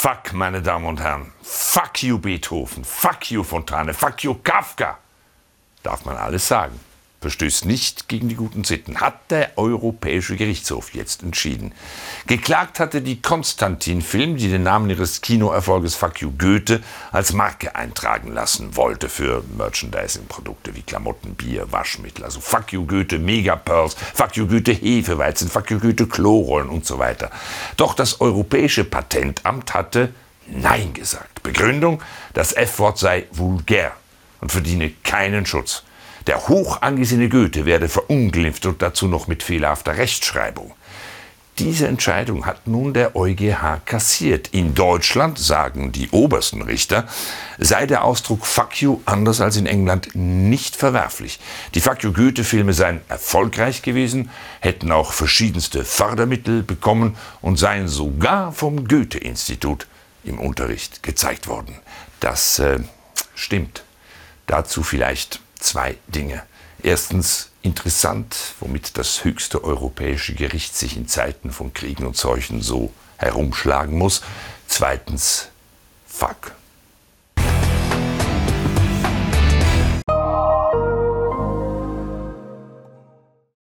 Fuck, meine Damen und Herren. Fuck you Beethoven. Fuck you Fontane. Fuck you Kafka. Darf man alles sagen verstößt nicht gegen die guten Sitten, hat der Europäische Gerichtshof jetzt entschieden. Geklagt hatte die Konstantin-Film, die den Namen ihres Kinoerfolges Fuck You Goethe als Marke eintragen lassen wollte für Merchandising-Produkte wie Klamotten, Bier, Waschmittel. Also Fuck You Goethe Megapearls, Fuck You Goethe Hefeweizen, Fuck You Goethe Chlorrollen und so weiter. Doch das Europäische Patentamt hatte Nein gesagt. Begründung, das F-Wort sei vulgär und verdiene keinen Schutz. Der hoch angesehene Goethe werde verunglimpft und dazu noch mit fehlerhafter Rechtschreibung. Diese Entscheidung hat nun der EuGH kassiert. In Deutschland, sagen die obersten Richter, sei der Ausdruck Fuck you anders als in England nicht verwerflich. Die Fuck you Goethe-Filme seien erfolgreich gewesen, hätten auch verschiedenste Fördermittel bekommen und seien sogar vom Goethe-Institut im Unterricht gezeigt worden. Das äh, stimmt. Dazu vielleicht zwei Dinge. Erstens interessant, womit das höchste europäische Gericht sich in Zeiten von Kriegen und Seuchen so herumschlagen muss. Zweitens, fuck